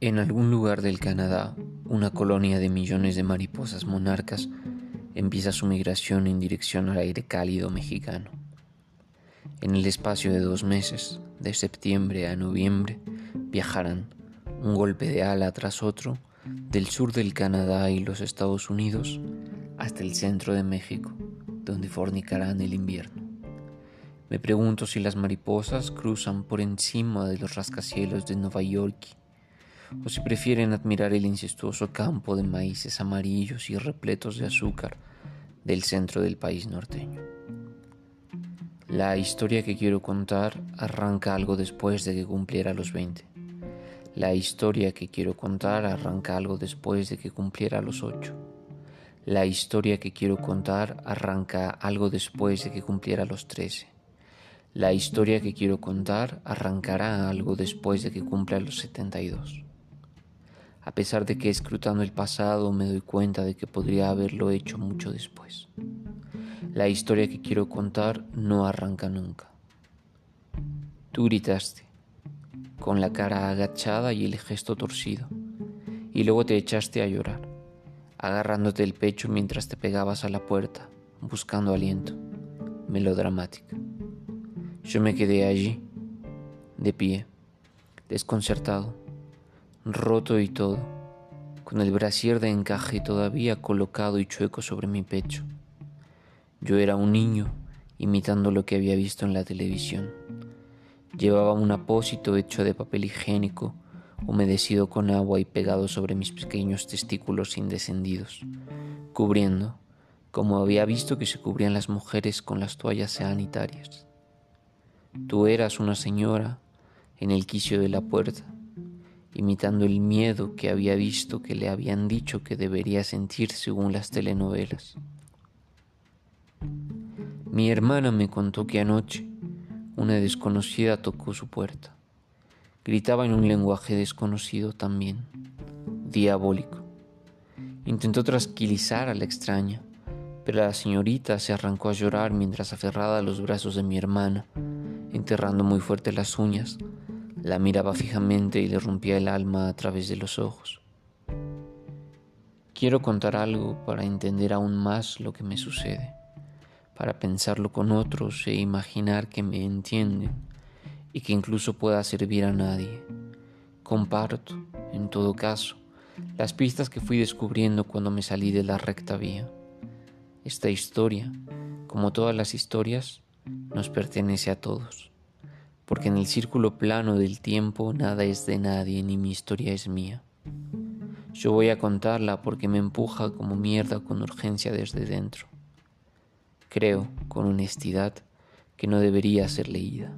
En algún lugar del Canadá, una colonia de millones de mariposas monarcas empieza su migración en dirección al aire cálido mexicano. En el espacio de dos meses, de septiembre a noviembre, viajarán, un golpe de ala tras otro, del sur del Canadá y los Estados Unidos hasta el centro de México, donde fornicarán el invierno. Me pregunto si las mariposas cruzan por encima de los rascacielos de Nueva York o si prefieren admirar el incestuoso campo de maíces amarillos y repletos de azúcar del centro del país norteño. La historia que quiero contar arranca algo después de que cumpliera los 20. La historia que quiero contar arranca algo después de que cumpliera los 8. La historia que quiero contar arranca algo después de que cumpliera los 13. La historia que quiero contar arrancará algo después de que cumpla los 72 a pesar de que escrutando el pasado me doy cuenta de que podría haberlo hecho mucho después. La historia que quiero contar no arranca nunca. Tú gritaste, con la cara agachada y el gesto torcido, y luego te echaste a llorar, agarrándote el pecho mientras te pegabas a la puerta, buscando aliento, melodramática. Yo me quedé allí, de pie, desconcertado roto y todo, con el brasier de encaje todavía colocado y chueco sobre mi pecho. Yo era un niño, imitando lo que había visto en la televisión. Llevaba un apósito hecho de papel higiénico, humedecido con agua y pegado sobre mis pequeños testículos indescendidos, cubriendo, como había visto que se cubrían las mujeres con las toallas sanitarias. Tú eras una señora en el quicio de la puerta, imitando el miedo que había visto que le habían dicho que debería sentir según las telenovelas. Mi hermana me contó que anoche una desconocida tocó su puerta. Gritaba en un lenguaje desconocido también, diabólico. Intentó tranquilizar a la extraña, pero la señorita se arrancó a llorar mientras aferrada a los brazos de mi hermana, enterrando muy fuerte las uñas, la miraba fijamente y le rompía el alma a través de los ojos. Quiero contar algo para entender aún más lo que me sucede, para pensarlo con otros e imaginar que me entienden y que incluso pueda servir a nadie. Comparto, en todo caso, las pistas que fui descubriendo cuando me salí de la recta vía. Esta historia, como todas las historias, nos pertenece a todos porque en el círculo plano del tiempo nada es de nadie ni mi historia es mía. Yo voy a contarla porque me empuja como mierda con urgencia desde dentro. Creo, con honestidad, que no debería ser leída.